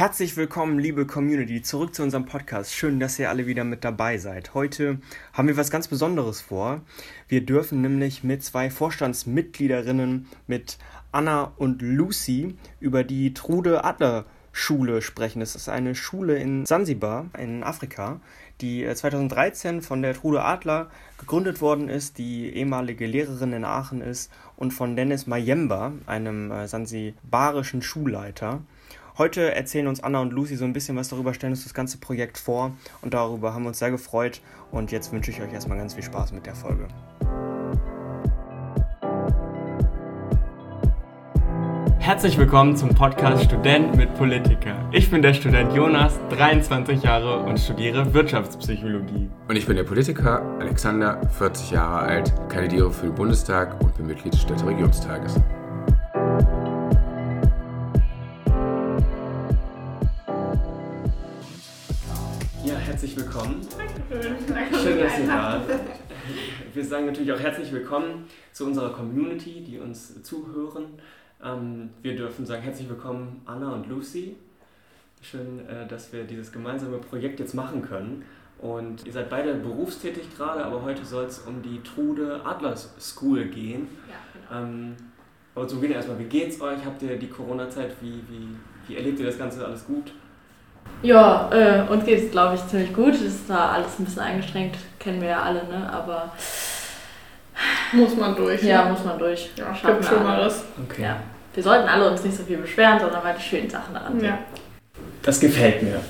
Herzlich willkommen, liebe Community, zurück zu unserem Podcast. Schön, dass ihr alle wieder mit dabei seid. Heute haben wir was ganz Besonderes vor. Wir dürfen nämlich mit zwei Vorstandsmitgliederinnen, mit Anna und Lucy, über die Trude Adler Schule sprechen. Das ist eine Schule in Sansibar in Afrika, die 2013 äh, von der Trude Adler gegründet worden ist, die ehemalige Lehrerin in Aachen ist und von Dennis Mayemba, einem äh, sansibarischen Schulleiter. Heute erzählen uns Anna und Lucy so ein bisschen was darüber, stellen uns das ganze Projekt vor und darüber haben wir uns sehr gefreut. Und jetzt wünsche ich euch erstmal ganz viel Spaß mit der Folge. Herzlich willkommen zum Podcast Student mit Politiker. Ich bin der Student Jonas, 23 Jahre und studiere Wirtschaftspsychologie. Und ich bin der Politiker Alexander, 40 Jahre alt, kandidiere für den Bundestag und bin Mitglied des Städteregionstages. herzlich willkommen. Dankeschön. Schön, dass ihr da seid. Wir sagen natürlich auch herzlich willkommen zu unserer Community, die uns zuhören. Ähm, wir dürfen sagen herzlich willkommen Anna und Lucy. Schön, äh, dass wir dieses gemeinsame Projekt jetzt machen können. Und ihr seid beide berufstätig gerade, aber heute soll es um die Trude Adlers School gehen. Ja, genau. Ähm, aber zum Beginn erstmal, wie geht's euch? Habt ihr die Corona-Zeit, wie, wie, wie erlebt ihr das Ganze alles gut? Ja, äh, uns geht es, glaube ich, ziemlich gut. Es ist da alles ein bisschen eingeschränkt, kennen wir ja alle, ne? Aber. Muss man durch. Ja, ne? muss man durch. Ja, gibt schon mal das. Okay. Ja. Wir sollten alle uns nicht so viel beschweren, sondern mal die schönen Sachen daran sehen. Ja. Das gefällt mir.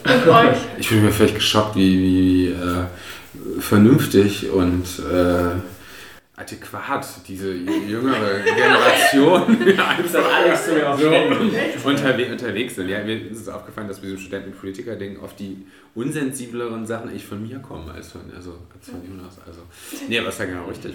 ich bin mir vielleicht geschockt, wie, wie äh, vernünftig und äh, adäquat diese jüngere Generation alles so unterwe unterwegs sind. Ja, mir ist es aufgefallen, dass bei diesem Studenten-Politiker-Ding auf die unsensibleren Sachen ich von mir komme als von, also, als von Jonas. Also, nee, aber ist ja genau richtig.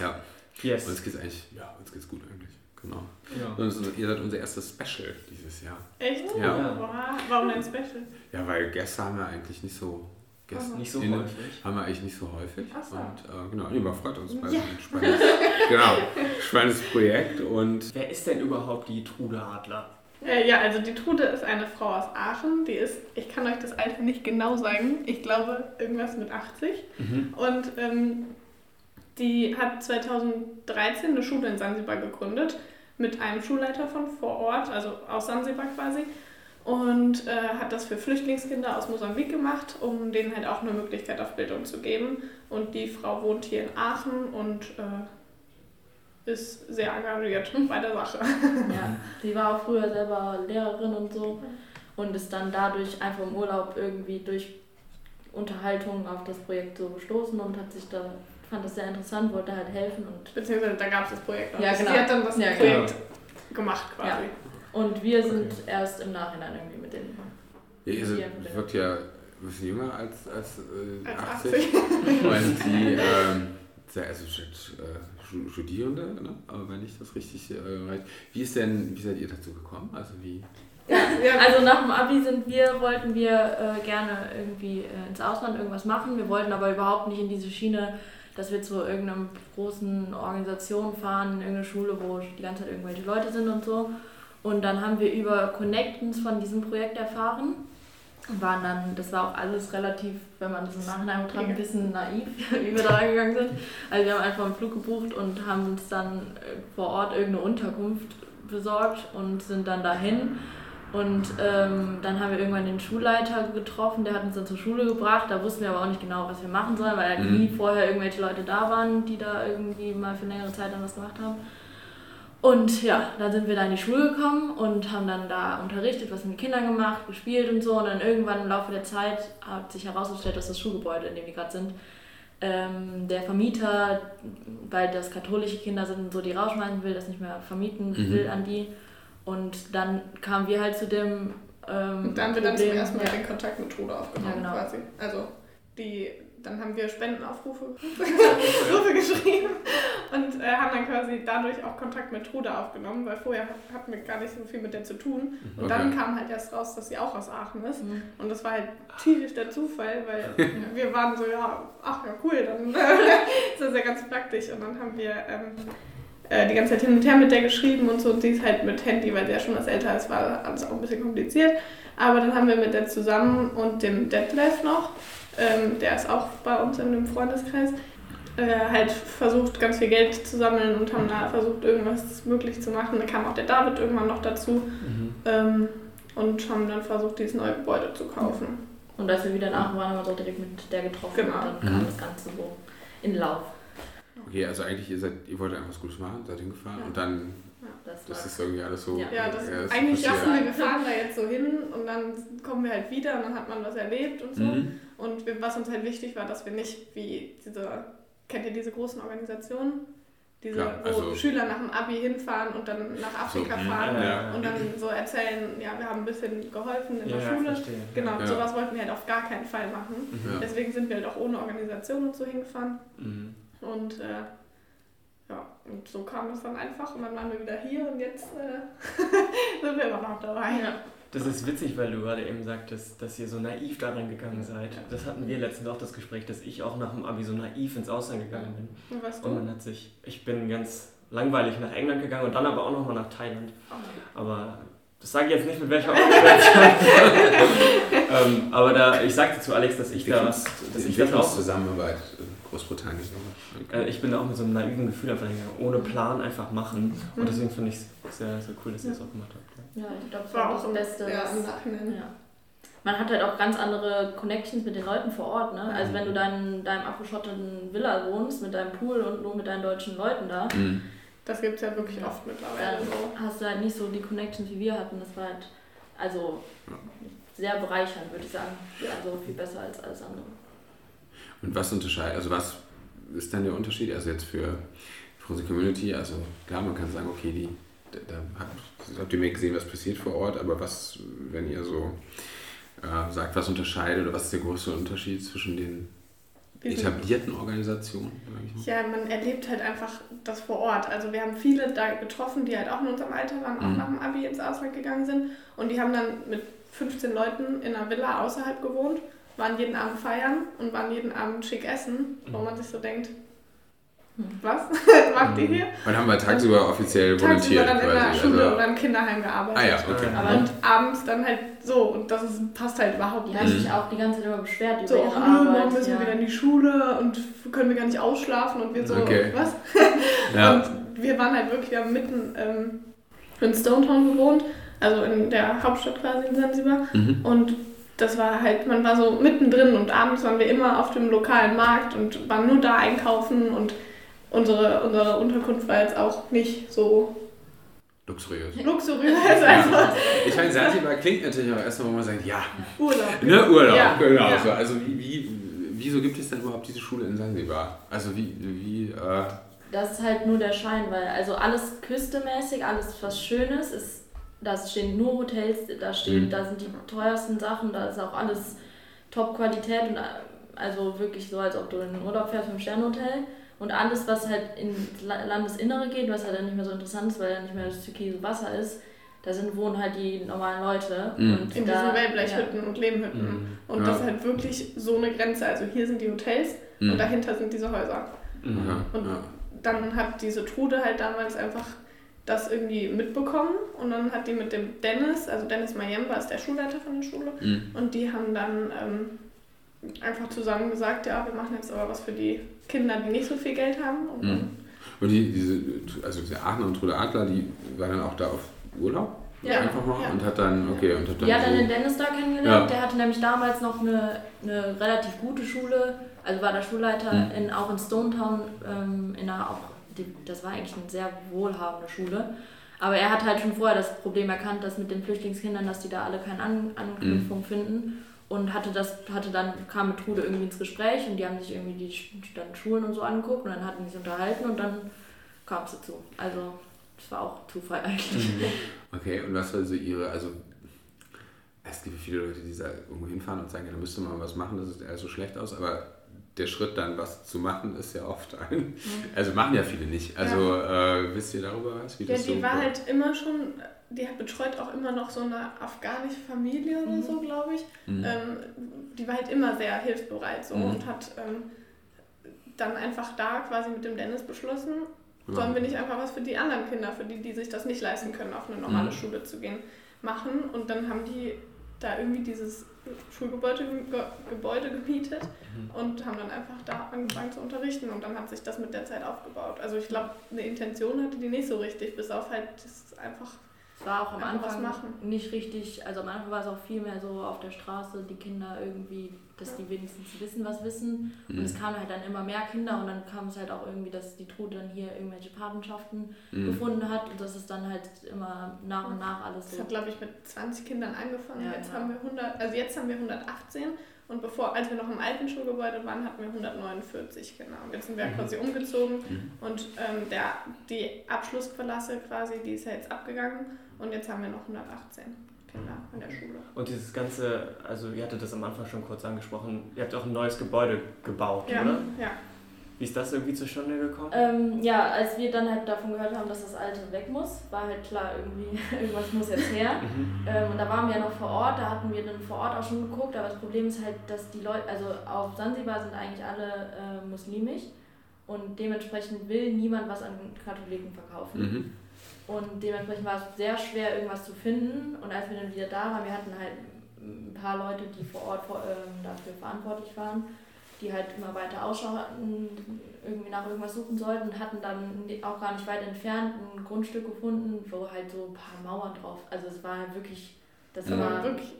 Ja. Yes. Uns geht's eigentlich, ja, uns geht's gut eigentlich. Genau. Ja. Und ihr seid unser erstes Special dieses Jahr. Echt? Ja. ja. Warum ein Special? Ja, weil Gäste haben wir eigentlich nicht so Gäste nicht so häufig. Haben wir eigentlich nicht so häufig. So. Und äh, genau, nee, freut uns bei ja. spannendes, genau, spannendes Projekt. Und Wer ist denn überhaupt die Trude Adler? Äh, ja, also die Trude ist eine Frau aus Aachen. Die ist, ich kann euch das Alter nicht genau sagen, ich glaube irgendwas mit 80. Mhm. Und ähm, die hat 2013 eine Schule in Sansibar gegründet mit einem Schulleiter von vor Ort, also aus Sansibar quasi und äh, hat das für Flüchtlingskinder aus Mosambik gemacht, um denen halt auch eine Möglichkeit auf Bildung zu geben. Und die Frau wohnt hier in Aachen und äh, ist sehr engagiert bei der Sache. Ja, sie war auch früher selber Lehrerin und so und ist dann dadurch einfach im Urlaub irgendwie durch Unterhaltung auf das Projekt so gestoßen und hat sich da fand das sehr interessant, wollte halt helfen und beziehungsweise da gab es das Projekt auch. Ja, genau. Sie hat dann das ja, Projekt genau. gemacht quasi. Ja. Und wir sind okay. erst im Nachhinein irgendwie mit denen. Ja, ihr seid, wirkt ja ein bisschen jünger als, als, äh, als 80. 80. Und die, ähm, also äh, Studierende, ne? aber wenn ich das richtig äh, weiß. Wie ist denn, wie seid ihr dazu gekommen? Also wie. Ja, also nach dem Abi sind wir, wollten wir äh, gerne irgendwie äh, ins Ausland irgendwas machen. Wir wollten aber überhaupt nicht in diese Schiene, dass wir zu irgendeiner großen Organisation fahren, in irgendeine Schule, wo die ganze Zeit irgendwelche Leute sind und so. Und dann haben wir über Connectens von diesem Projekt erfahren und waren dann, das war auch alles relativ, wenn man das im Nachhinein betrachtet, ein bisschen naiv, wie wir da reingegangen sind. Also wir haben einfach einen Flug gebucht und haben uns dann äh, vor Ort irgendeine Unterkunft besorgt und sind dann dahin. Und ähm, dann haben wir irgendwann den Schulleiter getroffen, der hat uns dann zur Schule gebracht. Da wussten wir aber auch nicht genau, was wir machen sollen, weil mhm. nie vorher irgendwelche Leute da waren, die da irgendwie mal für längere Zeit dann was gemacht haben. Und ja, dann sind wir da in die Schule gekommen und haben dann da unterrichtet, was mit den Kindern gemacht, gespielt und so. Und dann irgendwann im Laufe der Zeit hat sich herausgestellt, dass das Schulgebäude, in dem wir gerade sind, ähm, der Vermieter, weil das katholische Kinder sind und so, die rausschmeißen will, das nicht mehr vermieten mhm. will an die. Und dann kamen wir halt zu dem. Ähm, und da haben wir dann zum ersten Mal ja. den Kontakt mit Trude aufgenommen, ja, genau. quasi. Also die dann haben wir Spendenaufrufe geschrieben und äh, haben dann quasi dadurch auch Kontakt mit Trude aufgenommen, weil vorher hatten wir gar nicht so viel mit der zu tun. Und okay. dann kam halt erst raus, dass sie auch aus Aachen ist. Mhm. Und das war halt tierisch der Zufall, weil wir waren so, ja, ach ja, cool, dann ist das ja ganz praktisch. Und dann haben wir ähm, äh, die ganze Zeit hin und her mit der geschrieben und so. Und sie ist halt mit Handy, weil sie ja schon was älter ist, war alles auch ein bisschen kompliziert. Aber dann haben wir mit der zusammen und dem Detlef noch, ähm, der ist auch bei uns in dem Freundeskreis, äh, halt versucht, ganz viel Geld zu sammeln und haben da versucht, irgendwas möglich zu machen. Dann kam auch der David irgendwann noch dazu mhm. ähm, und haben dann versucht, dieses neue Gebäude zu kaufen. Und als wir wieder nach waren, haben wir so direkt mit der getroffen genau. und dann kam mhm. das Ganze so in Lauf. Okay, also eigentlich, ihr, seid, ihr wollt einfach was Gutes machen, seid hingefahren ja. und dann ja, das, das ist irgendwie alles so. Ja, ja das, ja, das eigentlich dachten wir, wir fahren da jetzt so hin und dann kommen wir halt wieder und dann hat man was erlebt und so. Mhm. Und was uns halt wichtig war, dass wir nicht wie diese, kennt ihr diese großen Organisationen? Diese, Klar, also, wo Schüler nach dem Abi hinfahren und dann nach Afrika so, fahren ja, und dann so erzählen, ja, wir haben ein bisschen geholfen in der Schule. Verstehe. Genau, ja. sowas wollten wir halt auf gar keinen Fall machen. Mhm. Deswegen sind wir halt auch ohne Organisation und so hingefahren. Mhm. Und äh, ja, und so kam es dann einfach und dann waren wir wieder hier und jetzt äh, sind wir immer noch dabei. Ja. Das ist witzig, weil du gerade eben sagtest, dass ihr so naiv daran gegangen seid. Das hatten wir letztens auch das Gespräch, dass ich auch nach dem Abi so naiv ins Ausland gegangen bin. Und, was du? und man hat sich, ich bin ganz langweilig nach England gegangen und dann aber auch nochmal nach Thailand. Oh. Aber das sage ich jetzt nicht mit welcher Organisation. ähm, aber da, ich sagte zu Alex, dass ich Wie da was. Dass ich da auch Zusammenarbeit Großbritannien. Okay. Äh, ich bin da auch mit so einem naiven Gefühl einfach hingegangen, ohne Plan einfach machen. Und mhm. deswegen finde ich es sehr, sehr cool, dass ihr das auch gemacht habt. Ja, ich glaube, das war auch das Beste. Ja, im Ja. Man hat halt auch ganz andere Connections mit den Leuten vor Ort. Ne? Also, wenn du dann in deinem abgeschotteten Villa wohnst, mit deinem Pool und nur mit deinen deutschen Leuten da. Mhm. Das gibt es ja wirklich oft mittlerweile. Dann so. hast du halt nicht so die Connections, wie wir hatten. Das war halt also sehr bereichernd, würde ich sagen. Also viel besser als alles andere. Und was unterscheidet, also was ist dann der Unterschied? Also jetzt für, für unsere Community, also klar, man kann sagen, okay, die, da, habt, habt ihr mehr gesehen, was passiert vor Ort, aber was, wenn ihr so äh, sagt, was unterscheidet oder was ist der größte Unterschied zwischen den etablierten Organisationen? Ja, man erlebt halt einfach das vor Ort. Also wir haben viele da getroffen, die halt auch in unserem Alter waren, auch mhm. nach dem Abi ins Ausland gegangen sind und die haben dann mit 15 Leuten in einer Villa außerhalb gewohnt waren jeden Abend feiern und waren jeden Abend schick essen, wo mhm. man sich so denkt, hm. was macht ihr mhm. hier? Und haben wir tagsüber offiziell volontiert dann in der Schule also oder im Kinderheim gearbeitet. Ah ja, okay. Aber und abends dann halt so und das ist, passt halt überhaupt nicht. Die haben sich auch die ganze Zeit immer beschwert über so, ihre Arbeit. Morgen müssen ja. wir wieder in die Schule und können wir gar nicht ausschlafen und wir so, okay. was? ja. Und wir waren halt wirklich, wir haben mitten ähm, in Stonetown gewohnt, also in der Hauptstadt quasi in Zanzibar mhm. und das war halt, man war so mittendrin und abends waren wir immer auf dem lokalen Markt und waren nur da einkaufen und unsere, unsere Unterkunft war jetzt auch nicht so luxuriös. Luxuriös, also. Ja. Ich meine, Zanzibar klingt natürlich auch erstmal, wo man sagt, ja. Urlaub. Ne, Urlaub, ja. genau. Ja. So. Also wie, wie, wieso gibt es denn überhaupt diese Schule in Zanzibar? Also wie, wie äh das ist halt nur der Schein, weil also alles küstemäßig, alles was Schönes ist da stehen nur Hotels, da stehen, mhm. da sind die teuersten Sachen, da ist auch alles Top-Qualität und also wirklich so, als ob du in den Urlaub fährst, im Sternhotel. Und alles, was halt ins Landesinnere geht, was halt dann nicht mehr so interessant ist, weil da nicht mehr das türkise Wasser ist, da sind, wohnen halt die normalen Leute. Mhm. Und in da, diesen Wellblechhütten ja. und Lehmhütten. Mhm. Und ja. das ist halt wirklich so eine Grenze. Also hier sind die Hotels mhm. und dahinter sind diese Häuser. Mhm. Und dann hat diese Trude halt damals einfach das irgendwie mitbekommen und dann hat die mit dem Dennis, also Dennis Mayemba ist der Schulleiter von der Schule mhm. und die haben dann ähm, einfach zusammen gesagt, ja, wir machen jetzt aber was für die Kinder, die nicht so viel Geld haben. Und, mhm. und die, diese, also diese Aachener und Trude Adler, die war dann auch da auf Urlaub? Ja, einfach mal ja. und hat dann, okay, und hat dann. Die hat dann den Dennis da kennengelernt, ja. der hatte nämlich damals noch eine, eine relativ gute Schule, also war der Schulleiter mhm. in, auch in Stonetown, ähm, in einer auch die, das war eigentlich eine sehr wohlhabende Schule. Aber er hat halt schon vorher das Problem erkannt, dass mit den Flüchtlingskindern, dass die da alle keine An Anknüpfung mhm. finden. Und hatte das, hatte dann, kam mit Trude irgendwie ins Gespräch und die haben sich irgendwie die dann Schulen und so angeguckt und dann hatten die sich unterhalten und dann kam es dazu. Also das war auch Zufall eigentlich. Mhm. Okay, und was war so ihre, also es gibt viele Leute, die da irgendwo hinfahren und sagen, ja, da müsste man was machen, das sieht eher so schlecht aus, aber der Schritt dann was zu machen, ist ja oft ein. Mhm. Also machen ja viele nicht. Also ja. äh, wisst ihr darüber was? Wie ja, das die so war war halt immer schon, die betreut auch immer noch so eine afghanische Familie oder mhm. so, glaube ich. Mhm. Ähm, die war halt immer sehr hilfsbereit so mhm. und hat ähm, dann einfach da quasi mit dem Dennis beschlossen, Sollen wir nicht einfach was für die anderen Kinder, für die, die sich das nicht leisten können, auf eine normale mhm. Schule zu gehen, machen? Und dann haben die da irgendwie dieses Schulgebäude Gebäude gemietet mhm. und haben dann einfach da angefangen zu unterrichten und dann hat sich das mit der Zeit aufgebaut. Also ich glaube, eine Intention hatte die nicht so richtig, bis auf halt das einfach es war auch am Anfang nicht richtig, also am Anfang war es auch viel mehr so auf der Straße, die Kinder irgendwie, dass die wenigstens wissen, was wissen. Mhm. Und es kamen halt dann immer mehr Kinder und dann kam es halt auch irgendwie, dass die Trude dann hier irgendwelche Patenschaften mhm. gefunden hat und das ist dann halt immer nach und nach alles so. Das hat glaube ich mit 20 Kindern angefangen, ja, jetzt genau. haben wir 100, also jetzt haben wir 118 und bevor, als wir noch im alten Schulgebäude waren, hatten wir 149 genau. Jetzt sind wir mhm. quasi umgezogen mhm. und ähm, der, die Abschlussklasse quasi, die ist ja jetzt abgegangen und jetzt haben wir noch 118 Kinder in der Schule. Und dieses ganze, also ihr hattet das am Anfang schon kurz angesprochen, ihr habt auch ein neues Gebäude gebaut, ja, oder? Ja. Wie ist das irgendwie zustande gekommen? Ähm, ja, als wir dann halt davon gehört haben, dass das Alte weg muss, war halt klar, irgendwie, irgendwas muss jetzt her. Mhm. ähm, und da waren wir ja noch vor Ort, da hatten wir dann vor Ort auch schon geguckt, aber das Problem ist halt, dass die Leute, also auf Sansibar sind eigentlich alle äh, muslimisch und dementsprechend will niemand was an Katholiken verkaufen. Mhm. Und dementsprechend war es sehr schwer, irgendwas zu finden. Und als wir dann wieder da waren, wir hatten halt ein paar Leute, die vor Ort vor, ähm, dafür verantwortlich waren, die halt immer weiter Ausschau hatten, irgendwie nach irgendwas suchen sollten und hatten dann auch gar nicht weit entfernt ein Grundstück gefunden, wo halt so ein paar Mauern drauf. Also es war halt wirklich, das ja. war wirklich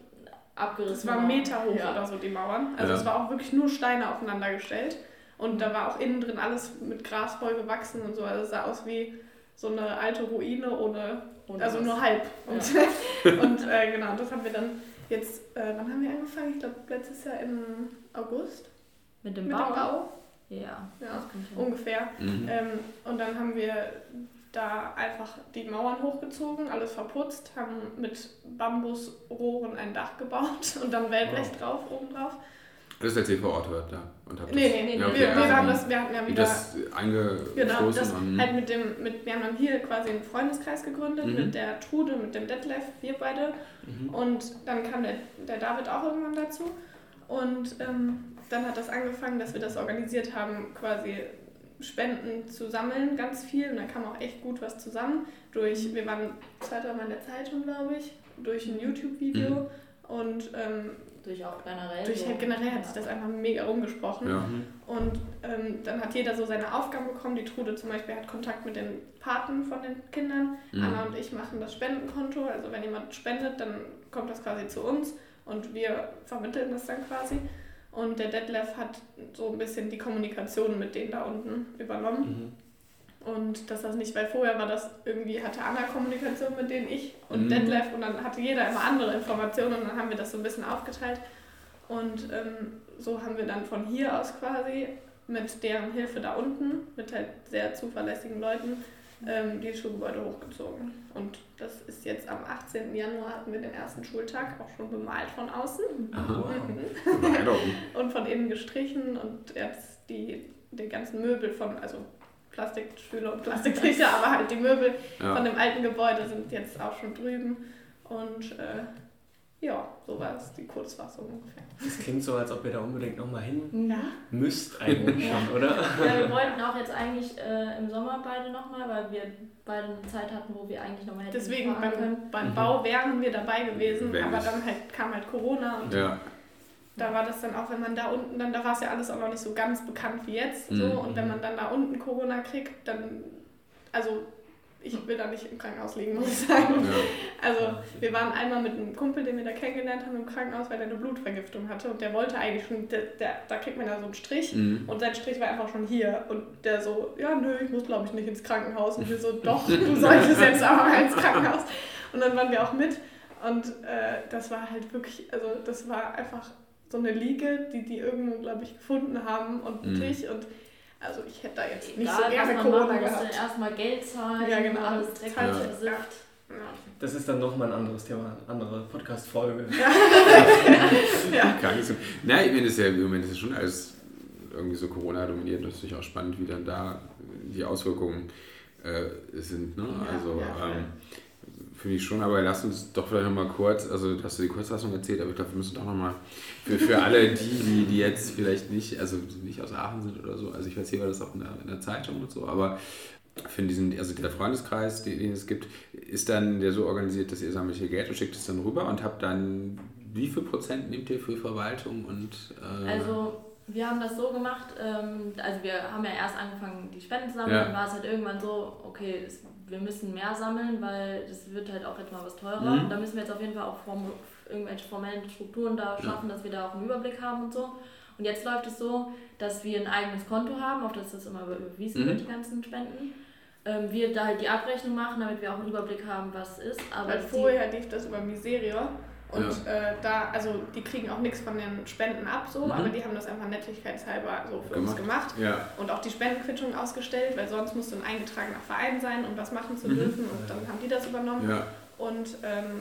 abgerissen. Es war Meter hoch ja. oder so, die Mauern. Also ja. es war auch wirklich nur Steine aufeinander gestellt. Und da war auch innen drin alles mit Gras voll gewachsen und so. Also es sah aus wie so eine alte Ruine ohne, ohne also was. nur halb. Und, ja. und äh, genau, das haben wir dann jetzt, äh, wann haben wir angefangen? Ich glaube letztes Jahr im August. Mit dem, Mit Bau? dem Bau? Ja, ja ungefähr. Mhm. Ähm, und dann haben wir da einfach die Mauern hochgezogen, alles verputzt, haben mit Bambusrohren ein Dach gebaut und dann Wellblech wow. drauf, oben drauf. Das ist ihr vor Ort hört, ja. Und habt nee, nee, nee, ja, okay, wir, wir, haben das, wir hatten ja wieder. Das genau, das halt mit dem, mit, wir haben dann hier quasi einen Freundeskreis gegründet mhm. mit der Trude, mit dem Detlef, wir beide. Mhm. Und dann kam der, der David auch irgendwann dazu. Und ähm, dann hat das angefangen, dass wir das organisiert haben, quasi Spenden zu sammeln, ganz viel. Und dann kam auch echt gut was zusammen. Durch, mhm. wir waren zwei, drei Mal in der Zeitung, glaube ich, durch ein YouTube-Video. Mhm. Und ähm, durch auch generell. Durch halt generell hat sich das einfach mega rumgesprochen. Ja. Und ähm, dann hat jeder so seine Aufgaben bekommen. Die Trude zum Beispiel hat Kontakt mit den Paten von den Kindern. Mhm. Anna und ich machen das Spendenkonto. Also wenn jemand spendet, dann kommt das quasi zu uns und wir vermitteln das dann quasi. Und der Detlef hat so ein bisschen die Kommunikation mit denen da unten übernommen. Mhm. Und dass das nicht, weil vorher war das irgendwie, hatte Anna Kommunikation mit denen ich und mhm. Detlef und dann hatte jeder immer andere Informationen und dann haben wir das so ein bisschen aufgeteilt. Und ähm, so haben wir dann von hier aus quasi mit deren Hilfe da unten, mit halt sehr zuverlässigen Leuten, ähm, die Schulgebäude hochgezogen. Und das ist jetzt am 18. Januar hatten wir den ersten Schultag auch schon bemalt von außen. Aha. und von innen gestrichen und jetzt die, die ganzen Möbel von, also Plastikstühle und Plastiktrichter, aber halt die Möbel ja. von dem alten Gebäude sind jetzt auch schon drüben. Und äh, ja, so war es die Kurzfassung ungefähr. Das klingt so, als ob ihr da unbedingt nochmal hin ja. müsst eigentlich schon, oder? Ja, wir wollten auch jetzt eigentlich äh, im Sommer beide nochmal, weil wir beide eine Zeit hatten, wo wir eigentlich nochmal hätten Deswegen beim, beim mhm. Bau wären wir dabei gewesen, Wenn aber dann halt kam halt Corona und ja da war das dann auch, wenn man da unten dann, da war es ja alles auch noch nicht so ganz bekannt wie jetzt. So, mhm. Und wenn man dann da unten Corona kriegt, dann, also ich will da nicht im Krankenhaus liegen, muss ich sagen. Ja. Also wir waren einmal mit einem Kumpel, den wir da kennengelernt haben, im Krankenhaus, weil der eine Blutvergiftung hatte und der wollte eigentlich schon, der, der da kriegt man ja so einen Strich mhm. und sein Strich war einfach schon hier und der so, ja nö, ich muss glaube ich nicht ins Krankenhaus und wir so, doch, du solltest jetzt aber mal ins Krankenhaus. Und dann waren wir auch mit und äh, das war halt wirklich, also das war einfach so eine Liege, die die irgendwo, glaube ich, gefunden haben und einen mhm. Tisch und also ich hätte da jetzt nicht Egal, so gerne Corona machen, gehabt. erstmal Geld zahlen, ja, genau. alles dreckig ja. Ja. Das ist dann nochmal ein anderes Thema, andere Podcast-Folge. Ja. ja. Gar nicht so. Na, ich meine, das ist ja im Moment ist schon alles irgendwie so Corona dominiert. Das ist natürlich auch spannend, wie dann da die Auswirkungen äh, sind. Ne? also ähm, Finde ich schon, aber lass uns doch vielleicht nochmal kurz, also hast du die Kurzfassung erzählt, aber ich glaube, wir müssen doch nochmal für, für alle die, die, die jetzt vielleicht nicht, also nicht aus Aachen sind oder so, also ich weiß hier war das auch in der, in der Zeitung und so, aber für diesen, also der Freundeskreis, den es gibt, ist dann der so organisiert, dass ihr sammelt hier Geld und schickt es dann rüber und habt dann, wie viel Prozent nehmt ihr für Verwaltung und... Äh also wir haben das so gemacht, ähm, also wir haben ja erst angefangen, die Spenden zu sammeln, ja. dann war es halt irgendwann so, okay, es, wir müssen mehr sammeln, weil das wird halt auch jetzt mal was teurer. Mhm. Und da müssen wir jetzt auf jeden Fall auch form, irgendwelche formellen Strukturen da schaffen, ja. dass wir da auch einen Überblick haben und so. Und jetzt läuft es so, dass wir ein eigenes Konto haben, auf das das immer überwiesen mhm. wird, die ganzen Spenden. Ähm, wir da halt die Abrechnung machen, damit wir auch einen Überblick haben, was ist. Aber Weil vorher lief das über Miserio und ja. äh, da, also die kriegen auch nichts von den Spenden ab, so, mhm. aber die haben das einfach nettigkeitshalber so für gemacht. uns gemacht. Ja. Und auch die Spendenquittung ausgestellt, weil sonst musst du ein eingetragener Verein sein, um was machen zu mhm. dürfen. Und dann haben die das übernommen. Ja. Und ähm,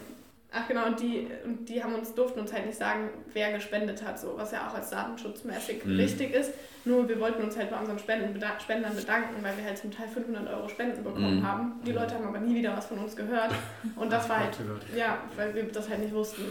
Ach genau, und die, und die haben uns, durften uns halt nicht sagen, wer gespendet hat, so, was ja auch als datenschutzmäßig mhm. richtig ist. Nur wir wollten uns halt bei unseren Spenden, Spendern bedanken, weil wir halt zum Teil 500 Euro Spenden bekommen mhm. haben. Die Leute haben aber nie wieder was von uns gehört. Und das war halt, ja, weil wir das halt nicht wussten.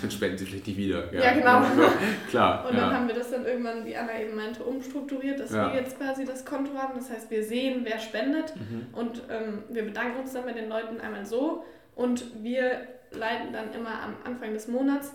Dann spenden sie vielleicht nicht wieder. Ja, ja genau. Ja, klar. Und dann haben wir das dann irgendwann, wie Anna eben meinte, umstrukturiert, dass wir jetzt quasi das Konto haben. Das heißt, wir sehen, wer spendet mhm. und ähm, wir bedanken uns dann bei den Leuten einmal so und wir leiten dann immer am Anfang des Monats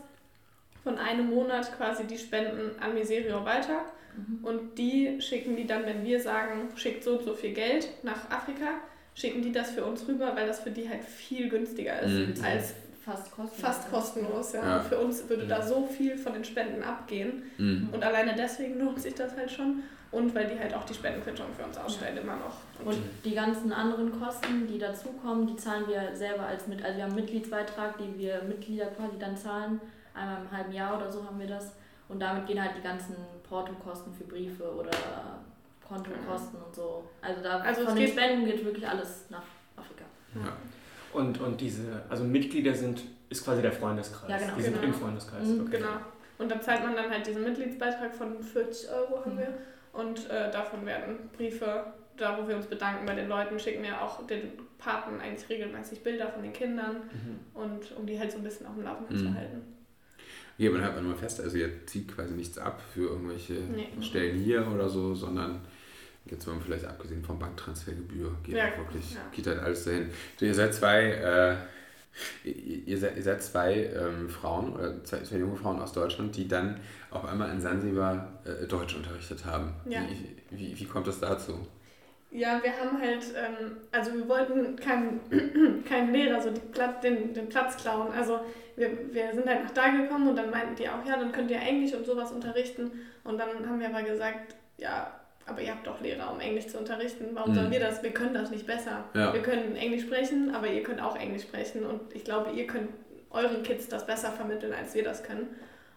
von einem Monat quasi die Spenden an Miserio weiter. Mhm. Und die schicken die dann, wenn wir sagen, schickt so und so viel Geld nach Afrika, schicken die das für uns rüber, weil das für die halt viel günstiger ist mhm. als fast kostenlos. Fast kostenlos, ja. ja. Für uns würde ja. da so viel von den Spenden abgehen. Mhm. Und alleine deswegen lohnt sich das halt schon und weil die halt auch die Spendenquittung für uns ausstellen ja. immer noch. Und, und, die ganzen anderen Kosten, die dazukommen, die zahlen wir selber als mit, also wir haben einen Mitgliedsbeitrag, den wir Mitglieder quasi dann zahlen, einmal im halben Jahr oder so haben wir das. Und damit gehen halt die ganzen Portokosten für Briefe oder Kontokosten und so. Also da also von den Spenden geht wirklich alles nach Afrika. Ja. Und, und diese, also Mitglieder sind, ist quasi der Freundeskreis. Ja, genau. Die sind genau. im Freundeskreis. Mhm, okay. Genau. Und da zahlt man dann halt diesen Mitgliedsbeitrag von 40 Euro haben mhm. wir. Und äh, davon werden Briefe, da wo wir uns bedanken bei den Leuten, schicken wir auch den Paten eigentlich regelmäßig Bilder von den Kindern mhm. und um die halt so ein bisschen auf dem Laufenden mhm. zu halten. Ja, man man nur fest, also ihr zieht quasi nichts ab für irgendwelche nee. Stellen hier oder so, sondern jetzt mal vielleicht abgesehen vom Banktransfergebühr, geht ja, wirklich, ja. geht halt alles dahin. So, ihr seid zwei äh, Ihr seid, ihr seid zwei ähm, Frauen oder zwei, zwei, junge Frauen aus Deutschland, die dann auf einmal in Sansibar äh, Deutsch unterrichtet haben. Ja. Wie, wie, wie kommt es dazu? Ja, wir haben halt, ähm, also wir wollten keinen kein Lehrer so Platz, den, den Platz klauen. Also wir, wir sind halt nach da gekommen und dann meinten die auch, ja, dann könnt ihr Englisch und sowas unterrichten. Und dann haben wir aber gesagt, ja, aber ihr habt doch Lehrer, um Englisch zu unterrichten. Warum mhm. sollen wir das? Wir können das nicht besser. Ja. Wir können Englisch sprechen, aber ihr könnt auch Englisch sprechen. Und ich glaube, ihr könnt euren Kids das besser vermitteln, als wir das können.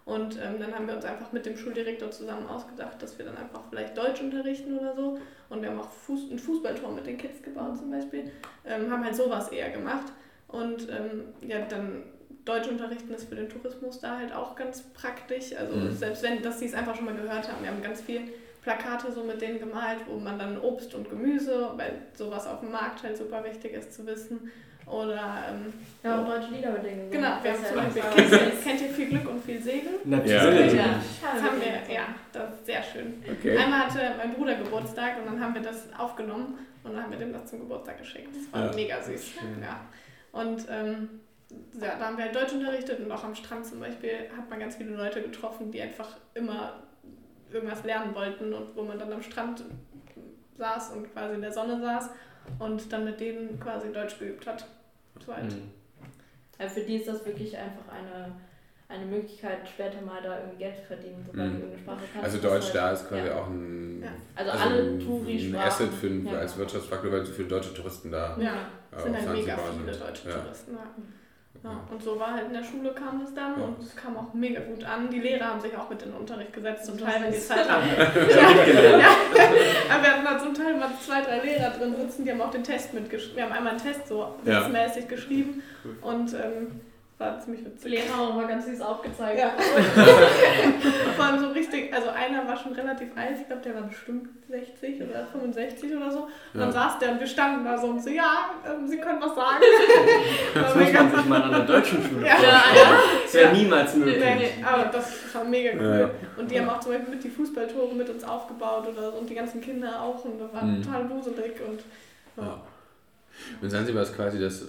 Und ähm, dann haben wir uns einfach mit dem Schuldirektor zusammen ausgedacht, dass wir dann einfach vielleicht Deutsch unterrichten oder so. Und wir haben auch Fuß ein Fußballtor mit den Kids gebaut zum Beispiel. Ähm, haben halt sowas eher gemacht. Und ähm, ja, dann Deutsch unterrichten ist für den Tourismus da halt auch ganz praktisch. Also mhm. selbst wenn, dass sie es einfach schon mal gehört haben, wir haben ganz viel Plakate so mit denen gemalt, wo man dann Obst und Gemüse, weil sowas auf dem Markt halt super wichtig ist zu wissen. Oder ähm, ja, und deutsche Lieder mit denen. Genau, wir haben zum Beispiel, kennt, kennt ihr viel Glück und viel Segen? Natürlich. Ja, das haben wir, ja, das ist sehr schön. Okay. Einmal hatte mein Bruder Geburtstag und dann haben wir das aufgenommen und dann haben wir dem das zum Geburtstag geschickt. Das war ja, mega süß. Ja. Und ähm, ja, da haben wir halt Deutsch unterrichtet und auch am Strand zum Beispiel hat man ganz viele Leute getroffen, die einfach immer irgendwas lernen wollten und wo man dann am Strand saß und quasi in der Sonne saß und dann mit denen quasi Deutsch geübt hat. Zweit. Mhm. Ja, für die ist das wirklich einfach eine, eine Möglichkeit, später mal da irgendwie Geld zu verdienen, sobald mhm. du irgendeine Sprache kannst. Also Deutsch halt, da ist quasi ja. auch ein, ja. also, also alle Touri-Sprachen. Ein Asset für, ja, als Wirtschaftsfaktor, weil so viele deutsche Touristen da Ja, es sind halt mega viele deutsche Touristen. Ja. Ja, und so war halt in der Schule kam es dann ja. und es kam auch mega gut an. Die Lehrer haben sich auch mit in den Unterricht gesetzt, zum Teil, wenn die Zeit haben. ja, ja. Aber wir hatten da zum Teil mal zwei, drei Lehrer drin sitzen, die haben auch den Test mitgeschrieben. Wir haben einmal einen Test so ja. mäßig geschrieben und ähm, war ziemlich witzig. Lehrer haben mal ganz süß aufgezeigt. Ja. Vor allem so richtig, also einer war schon relativ alt, ich glaube, der war bestimmt 60 oder 65 oder so. Und ja. dann saß der und wir standen da so und so, ja, ähm, Sie können was sagen. das muss man sich mal an der deutschen Schule ja. ja, Das wäre niemals möglich. Nee, aber das war mega cool. Und die haben auch zum Beispiel mit die Fußballtore mit uns aufgebaut oder so und die ganzen Kinder auch und das war mhm. total wuselig und Ja. Und Sansibar ist quasi das,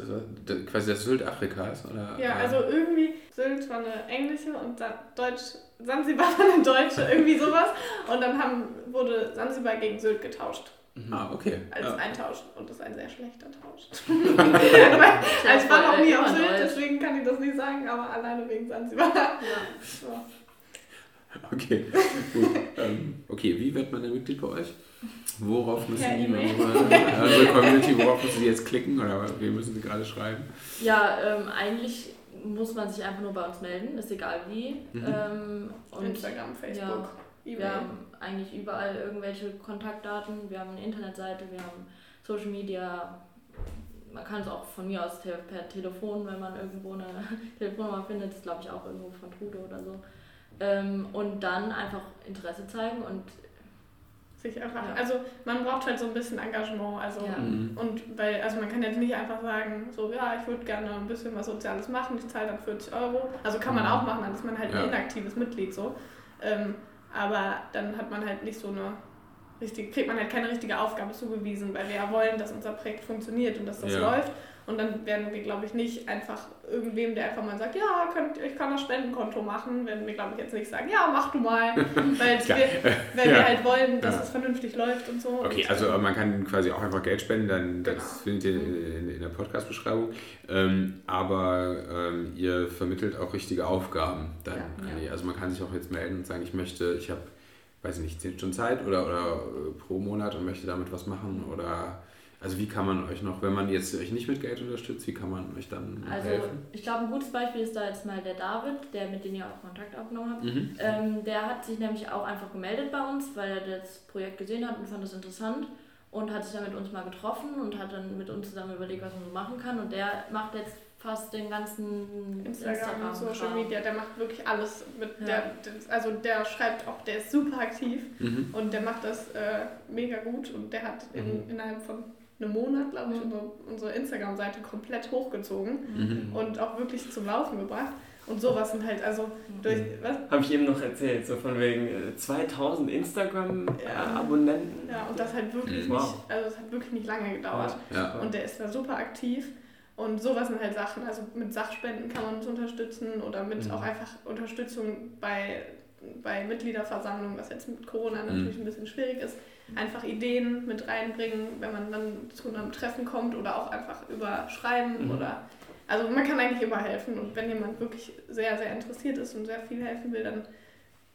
quasi das Sylt Afrikas, oder? Ja, also irgendwie Sylt war eine englische und Deutsch, Sansibar war eine deutsche, irgendwie sowas. Und dann haben, wurde Sansibar gegen Sylt getauscht. Mhm. Ah, okay. Als ja. Eintausch. Und das ist ein sehr schlechter Tausch. also ich war noch nie auf Sylt, deswegen kann ich das nicht sagen, aber alleine wegen Sansibar. Ja. So. Okay, gut. Ähm, okay, wie wird man denn Mitglied bei euch? Worauf müssen die, unsere Community, worauf müssen sie jetzt klicken oder wie müssen sie gerade schreiben? Ja, ähm, eigentlich muss man sich einfach nur bei uns melden, ist egal wie. Mhm. Ähm, und Instagram, Facebook. Ja, wir haben eigentlich überall irgendwelche Kontaktdaten. Wir haben eine Internetseite, wir haben Social Media. Man kann es auch von mir aus per Telefon, wenn man irgendwo eine Telefonnummer findet, das glaube ich auch irgendwo von Trude oder so. Ähm, und dann einfach Interesse zeigen und sich einfach, ja. also man braucht halt so ein bisschen Engagement, also ja. Mhm. und weil, also man kann jetzt nicht einfach sagen, so ja, ich würde gerne ein bisschen was Soziales machen, ich zahle dann 40 Euro, also kann man mhm. auch machen, dann ist man halt ja. ein inaktives Mitglied so, ähm, aber dann hat man halt nicht so eine richtig, kriegt man halt keine richtige Aufgabe zugewiesen, weil wir ja wollen, dass unser Projekt funktioniert und dass das läuft und dann werden wir, glaube ich, nicht einfach irgendwem, der einfach mal sagt, ja, könnt, ich kann das Spendenkonto machen, werden wir, glaube ich, jetzt nicht sagen, ja, mach du mal, weil, ja. wir, weil ja. wir halt wollen, dass ja. es vernünftig läuft und so. Okay, und, also man kann quasi auch einfach Geld spenden, dann genau. das findet ihr in, in der Podcast-Beschreibung. Ähm, aber ähm, ihr vermittelt auch richtige Aufgaben. Dann, Also man kann sich auch jetzt melden und sagen, ich möchte, ich habe, weiß ich nicht, 10 Stunden Zeit oder, oder äh, pro Monat und möchte damit was machen oder also wie kann man euch noch, wenn man jetzt euch nicht mit Geld unterstützt, wie kann man euch dann also, helfen? Also ich glaube, ein gutes Beispiel ist da jetzt mal der David, der mit dem ihr auch Kontakt aufgenommen habt. Mhm. Ähm, der hat sich nämlich auch einfach gemeldet bei uns, weil er das Projekt gesehen hat und fand es interessant und hat sich dann mit uns mal getroffen und hat dann mit uns zusammen überlegt, was man so machen kann. Und der macht jetzt fast den ganzen Instagram, Instagram und Social Media, der macht wirklich alles mit ja. der, also der schreibt auch, der ist super aktiv mhm. und der macht das äh, mega gut und der hat in, mhm. innerhalb von einem Monat, glaube ich, mhm. unsere, unsere Instagram-Seite komplett hochgezogen mhm. und auch wirklich zum Laufen gebracht. Und sowas sind halt, also durch, mhm. was? Habe ich eben noch erzählt, so von wegen 2000 äh, Instagram-Abonnenten. Ja, und das halt wirklich wow. nicht, also es hat wirklich nicht lange gedauert. Ja. Und der ist da super aktiv. Und sowas sind halt Sachen, also mit Sachspenden kann man uns unterstützen oder mit mhm. auch einfach Unterstützung bei, bei Mitgliederversammlungen, was jetzt mit Corona natürlich mhm. ein bisschen schwierig ist einfach Ideen mit reinbringen, wenn man dann zu einem Treffen kommt oder auch einfach über Schreiben mhm. oder also man kann eigentlich immer helfen und wenn jemand wirklich sehr, sehr interessiert ist und sehr viel helfen will, dann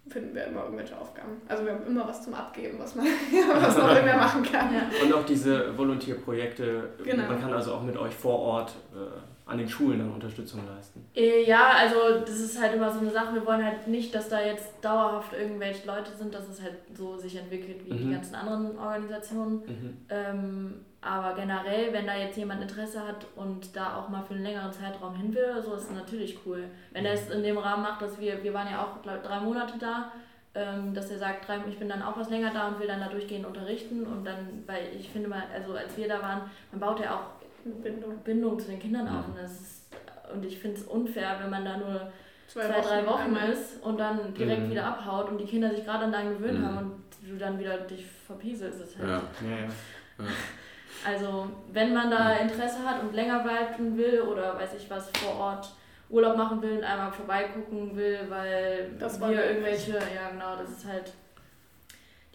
finden wir immer irgendwelche Aufgaben. Also wir haben immer was zum Abgeben, was man was noch irgendwer machen kann. Ja. Und auch diese Volontierprojekte, genau. man kann also auch mit euch vor Ort äh, an den Schulen dann Unterstützung leisten? Äh, ja, also das ist halt immer so eine Sache. Wir wollen halt nicht, dass da jetzt dauerhaft irgendwelche Leute sind, dass es halt so sich entwickelt wie mhm. die ganzen anderen Organisationen. Mhm. Ähm, aber generell, wenn da jetzt jemand Interesse hat und da auch mal für einen längeren Zeitraum hin will, so ist es natürlich cool. Wenn er es in dem Rahmen macht, dass wir, wir waren ja auch glaub, drei Monate da, ähm, dass er sagt, ich bin dann auch was länger da und will dann da durchgehend unterrichten und dann, weil ich finde mal, also als wir da waren, man baut ja auch Bindung, Bindung zu den Kindern mhm. auf. Und, das ist, und ich finde es unfair, wenn man da nur zwei, zwei drei Wochen ist und dann direkt mhm. wieder abhaut und die Kinder sich gerade an deinen gewöhnt mhm. haben und du dann wieder dich verpieselst. Das halt. Ja. Ja, ja. Also, wenn man da Interesse hat und länger bleiben will oder weiß ich was vor Ort Urlaub machen will und einmal vorbeigucken will, weil das wir irgendwelche, ja genau, das ist halt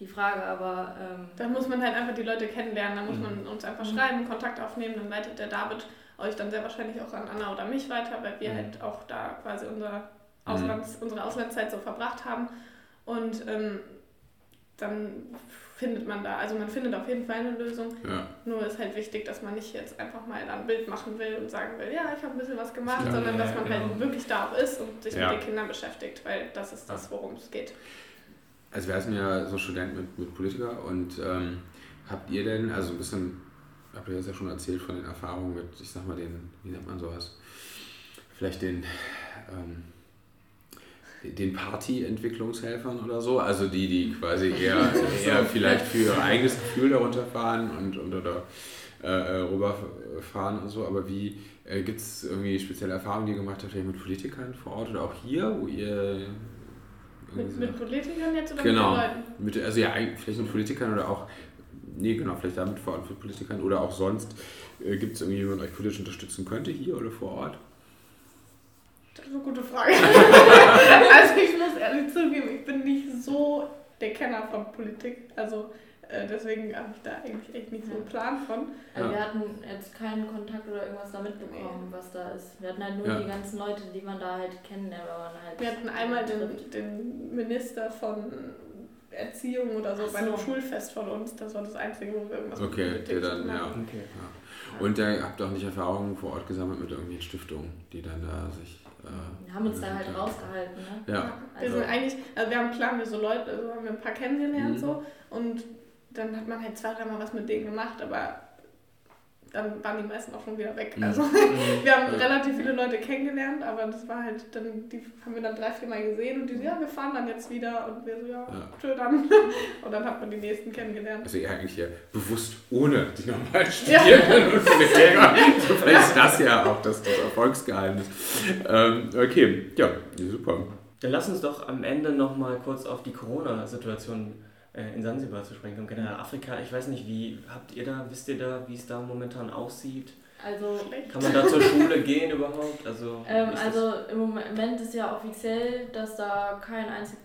die Frage, aber. Ähm, da muss man halt einfach die Leute kennenlernen, da muss mhm. man uns einfach mhm. schreiben, Kontakt aufnehmen, dann leitet der David euch dann sehr wahrscheinlich auch an Anna oder mich weiter, weil wir mhm. halt auch da quasi unser Auslands, mhm. unsere Auslandszeit so verbracht haben. Und ähm, dann findet man da, also man findet auf jeden Fall eine Lösung. Ja. Nur ist halt wichtig, dass man nicht jetzt einfach mal ein Bild machen will und sagen will, ja, ich habe ein bisschen was gemacht, ja, sondern dass man halt genau. halt wirklich da auch ist und sich mit den Kindern beschäftigt, weil das ist das, worum es geht. Also wir sind ja so Studenten mit, mit Politiker und ähm, habt ihr denn, also ein bisschen, habt ihr das ja schon erzählt von den Erfahrungen mit, ich sag mal, den, wie nennt man sowas, vielleicht den, ähm, den Party-Entwicklungshelfern oder so, also die, die quasi eher, eher vielleicht für ihr eigenes Gefühl darunter fahren und, und oder äh, äh rüberfahren und so, aber wie äh, gibt es irgendwie spezielle Erfahrungen, die ihr gemacht habt, mit Politikern vor Ort oder auch hier, wo ihr mit, mit, Politikern jetzt oder genau. mit Leuten? Mit, also ja, vielleicht mit Politikern oder auch nee, genau, vielleicht damit vor allem für Politikern oder auch sonst. Äh, Gibt es irgendwie jemanden, der euch politisch unterstützen könnte, hier oder vor Ort? Das ist eine gute Frage. also ich muss ehrlich zugeben, ich bin nicht so der Kenner von Politik. Also deswegen habe ich da eigentlich echt nicht so einen Plan von. Also Ja. wir hatten jetzt keinen Kontakt oder irgendwas da mitbekommen, was da ist. Wir hatten halt nur Ja. die ganzen Leute, die man da halt kennenlernt, aber man halt. Wir hatten einmal den, den Minister von Erziehung oder so Ach bei einem so. Schulfest von uns. Das war das Einzige, wo wir irgendwas Okay, der dann, ja. Okay. Und da habt ihr auch nicht Erfahrungen vor Ort gesammelt mit irgendwelchen Stiftungen, die dann da sich. Äh, Wir haben uns da halt rausgehalten, ne? Ja, Wir Also- sind eigentlich, also wir haben klar, wir so Leute, also haben wir ein paar kennengelernt Mhm. so und dann hat man halt zwei, dreimal was mit denen gemacht, aber dann waren die meisten auch schon wieder weg. Mhm. Also Mhm. wir haben Ja. relativ viele Leute kennengelernt, aber das war halt dann, die haben wir dann drei, vier Mal gesehen und die so, ja, wir fahren dann jetzt wieder und wir so, ja, Ja. tschö dann. Und dann hat man die nächsten kennengelernt. also ihr eigentlich ja bewusst ohne die normalen Studierenden und Politiker. So vielleicht ist das ja auch das, das Erfolgsgeheimnis. Ähm, okay, ja, super. Dann lass uns doch am Ende nochmal kurz auf die Corona-Situation in Sansibar zu sprechen kommen. Generell Afrika, ich weiß nicht, wie habt ihr da, wisst ihr da, wie es da momentan aussieht? Also, Schlecht. Kann man da zur Schule gehen überhaupt? Also, ähm, ist also im Moment ist ja offiziell, dass da kein, einzig,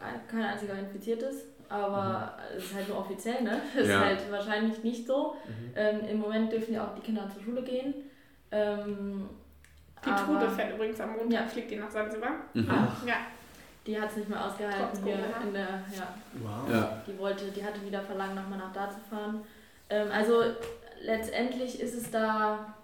ein- kein einziger infiziert ist. Aber es ist halt nur offiziell, ne? Es ist Ja. halt wahrscheinlich nicht so. Mhm. Ähm, Im Moment dürfen ja auch die Kinder zur Schule gehen. Ähm, Die Trude fährt übrigens am Montag, Ja. fliegt die nach Zanzibar. Mhm. Ja, die hat es nicht mehr ausgehalten Trotz hier Corona. in der, ja, Wow. Ja, die wollte, die hatte wieder Verlangen, nochmal nach da zu fahren. Ähm, also letztendlich ist es da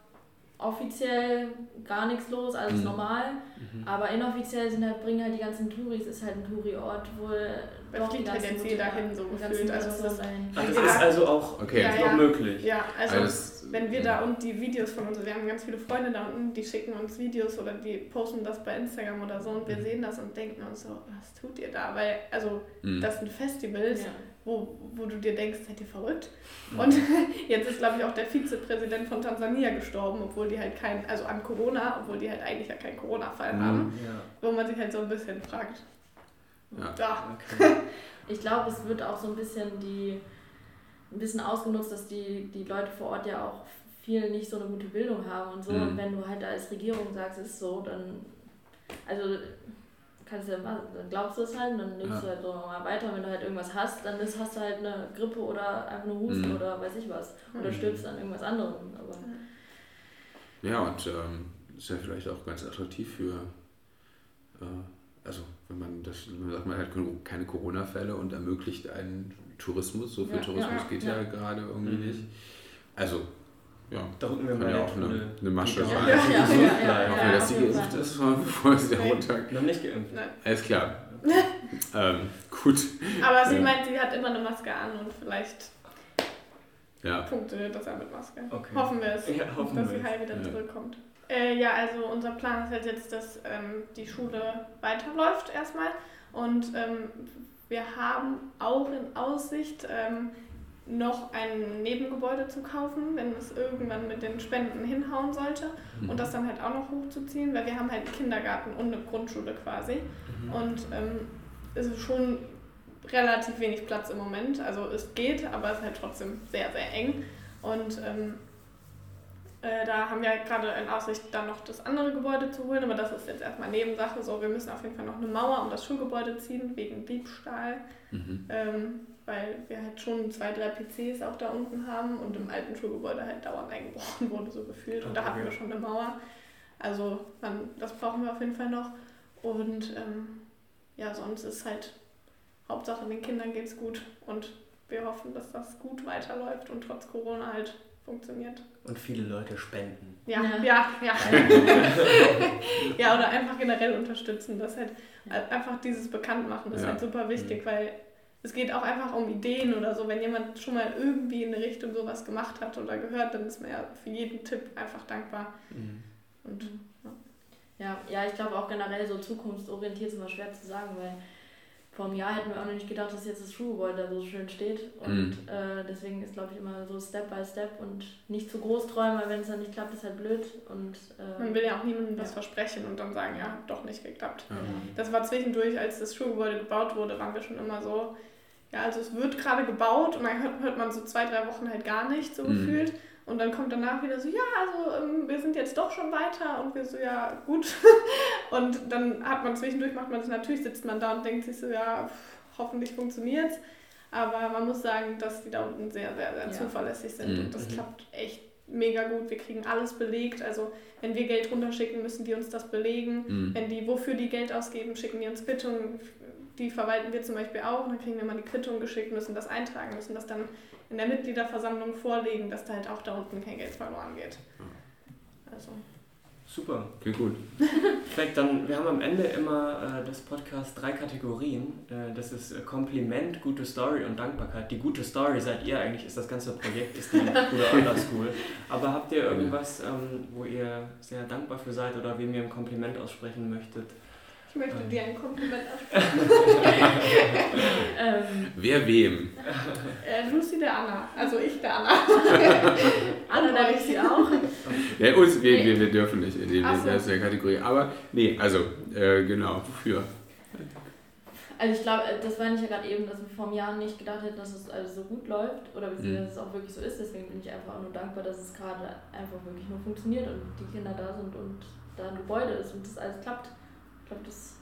offiziell gar nichts los, alles Mhm. normal. Mhm. Aber inoffiziell sind halt, bringen halt die ganzen Touris, ist halt ein Touri-Ort, wo Da doch die halt ganzen jetzt jeder Motiva- hin, so gefühlt. Also ist- dahin. Ach, das Ja. ist also auch okay. Ja, ist ja. noch möglich. ja also Alles- wenn wir da und die Videos von uns, wir haben ganz viele Freunde da unten, die schicken uns Videos oder die posten das bei Instagram oder so und wir Mhm. sehen das und denken uns so, was tut ihr da? Weil, also Mhm. das sind Festivals, Ja. Wo, wo du dir denkst, seid ihr verrückt? Mhm. Und jetzt ist, glaube ich, auch der Vizepräsident von Tansania gestorben, obwohl die halt kein, also an Corona, obwohl die halt eigentlich ja keinen Corona-Fall Mhm. haben, Ja. wo man sich halt so ein bisschen fragt. Ja. Ja, Okay. Ich glaube, es wird auch so ein bisschen die ein bisschen ausgenutzt, dass die, die Leute vor Ort ja auch viel nicht so eine gute Bildung haben und so. Mhm. Und wenn du halt als Regierung sagst, es ist so, dann also kannst du ja machen, dann glaubst du es halt und dann nimmst Ja. du halt so mal weiter. Und wenn du halt irgendwas hast, dann ist, hast du halt eine Grippe oder einfach nur Husten Mhm. oder weiß ich was. Oder Mhm. stirbst an irgendwas anderem. Aber Ja, und ähm, ist ja vielleicht auch ganz attraktiv für, äh, also wenn man das, wenn man sagt, man hat keine Corona-Fälle und ermöglicht einen Tourismus, so viel Ja, Tourismus ja, geht ja. ja, gerade irgendwie Mhm. nicht. Also, ja, Drücken wir Kann mal ja auch eine- eine Masche sein. Ja, dass sie ja, ja, ja, bleiben. auch ja, wenn das auf die jeden geimpft ist, bevor sie runter. Noch nicht geimpft. nein. Alles klar. ähm, gut. Aber sie Ja. meint, sie hat immer eine Maske an und vielleicht Ja. funktioniert das ja mit Maske. Okay. Hoffen wir es, Ja, hoffen dass wir sie heil wieder Ja. zurückkommt. Äh, ja, also unser Plan ist halt jetzt, dass ähm, die Schule weiterläuft erstmal. Und ähm, wir haben auch in Aussicht, ähm, noch ein Nebengebäude zu kaufen, wenn es irgendwann mit den Spenden hinhauen sollte. Mhm. Und das dann halt auch noch hochzuziehen, weil wir haben halt einen Kindergarten und eine Grundschule quasi. Mhm. Und ähm, es ist schon relativ wenig Platz im Moment. Also es geht, aber es ist halt trotzdem sehr, sehr eng. Und ähm, äh, da haben wir halt gerade in Aussicht, dann noch das andere Gebäude zu holen, aber das ist jetzt erstmal Nebensache. So, wir müssen auf jeden Fall noch eine Mauer um das Schulgebäude ziehen, wegen Diebstahl. Mhm. Ähm, weil wir halt schon zwei, drei PCs auch da unten haben und im alten Schulgebäude halt dauernd eingebrochen wurde, so gefühlt. Und da hatten wir schon eine Mauer. Also man, das brauchen wir auf jeden Fall noch. Und ähm, ja, sonst ist halt Hauptsache den Kindern geht's gut und wir hoffen, dass das gut weiterläuft und trotz Corona halt funktioniert. Und viele Leute spenden. Ja, Ja. ja, ja. ja, oder einfach generell unterstützen. Das halt einfach dieses Bekanntmachen ist Ja. halt super wichtig, weil es geht auch einfach um Ideen oder so. Wenn jemand schon mal irgendwie in eine Richtung sowas gemacht hat oder gehört, dann ist man ja für jeden Tipp einfach dankbar. Mhm. Und Ja, ja, ich glaube auch generell so zukunftsorientiert ist immer schwer zu sagen, weil vor einem Jahr hätten wir auch noch nicht gedacht, dass jetzt das Schulgebäude da so schön steht. Und Mhm. äh, deswegen ist, glaube ich, immer so Step by Step und nicht zu groß träumen, weil wenn es dann nicht klappt, ist halt blöd. Und äh, man will ja auch niemandem was Ja. versprechen und dann sagen, ja, hat doch nicht geklappt. Ja. Das war zwischendurch, als das Schulgebäude gebaut wurde, waren wir schon immer so, ja, also es wird gerade gebaut und dann hört, hört man so zwei, drei Wochen halt gar nicht so Mhm. gefühlt. Und dann kommt danach wieder so, ja, also ähm, wir sind jetzt doch schon weiter und wir so, ja, gut. und dann hat man zwischendurch, macht man das, natürlich sitzt man da und denkt sich so, ja, pff, hoffentlich funktioniert's. Aber man muss sagen, dass die da unten sehr, sehr, sehr Ja. zuverlässig sind Mhm. und das Mhm. klappt echt mega gut. Wir kriegen alles belegt. Also wenn wir Geld runterschicken, müssen die uns das belegen. Mhm. Wenn die wofür die Geld ausgeben, schicken die uns Quittungen. Die verwalten wir zum Beispiel auch. Dann kriegen wir mal die Quittung geschickt, müssen das eintragen, müssen das dann in der Mitgliederversammlung vorlegen, dass da halt auch da unten kein Geld verloren geht. Also, Super. Klingt gut. Perfekt, dann wir haben am Ende immer äh, des Podcasts drei Kategorien. Äh, das ist äh, Kompliment, gute Story und Dankbarkeit. Die gute Story seid ihr eigentlich, ist das ganze Projekt, ist die Bruder Under School. Aber habt ihr irgendwas, ähm, wo ihr sehr dankbar für seid oder wem ihr ein Kompliment aussprechen möchtet? Ich möchte dir ein Kompliment aussprechen. Ähm, Wer wem? Äh, Lucy der Anna. Also ich der Anna. Anna, da ich sie auch. Ja, uns, wir, Nee. wir, wir dürfen nicht in die so. der Kategorie. Aber nee, also, äh, genau, wofür? Also ich glaube, das war nicht ja gerade eben, dass wir vor einem Jahr nicht gedacht hätten, dass es also so gut läuft oder Mhm. dass es auch wirklich so ist. Deswegen bin ich einfach auch nur dankbar, dass es gerade einfach wirklich nur funktioniert und die Kinder da sind und da ein Gebäude ist und das alles klappt. Glaube, das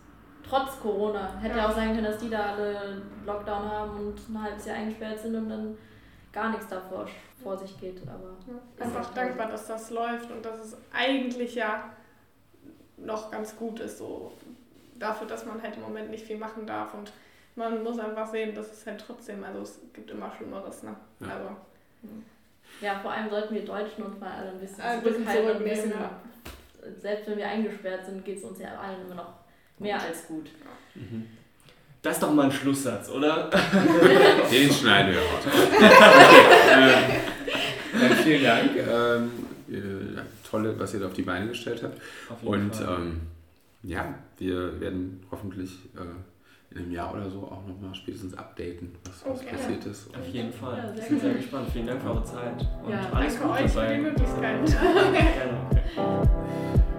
trotz Corona hätte ja Ja. auch sein können, dass die da alle Lockdown haben und ein halbes Jahr eingesperrt sind und dann gar nichts davor vor sich geht. Aber Einfach dankbar, dass das läuft und dass es eigentlich ja noch ganz gut ist, so dafür, dass man halt im Moment nicht viel machen darf und man muss einfach sehen, dass es halt trotzdem, also es gibt immer Schlimmeres, ne? Ja. Also, ja, vor allem sollten wir Deutschen uns mal alle ein bisschen Ein bisschen zurückhalten und ein zurücknehmen, bisschen, selbst wenn wir eingesperrt sind, geht es uns ja allen immer noch mehr als gut. Das ist doch mal ein Schlusssatz, oder? Den schneiden wir. Okay, ähm, dann vielen Dank. Ähm, äh, tolle, was ihr da auf die Beine gestellt habt. Auf jeden Und Fall. ähm, ja, wir werden hoffentlich äh, in einem Jahr oder so auch nochmal spätestens updaten, was, was Okay. passiert ist. Auf jeden Fall. Ja, wir sehr sind sehr gespannt. Vielen Dank für eure Zeit. Und Ja, alles danke Gute euch für die Möglichkeit. Gerne.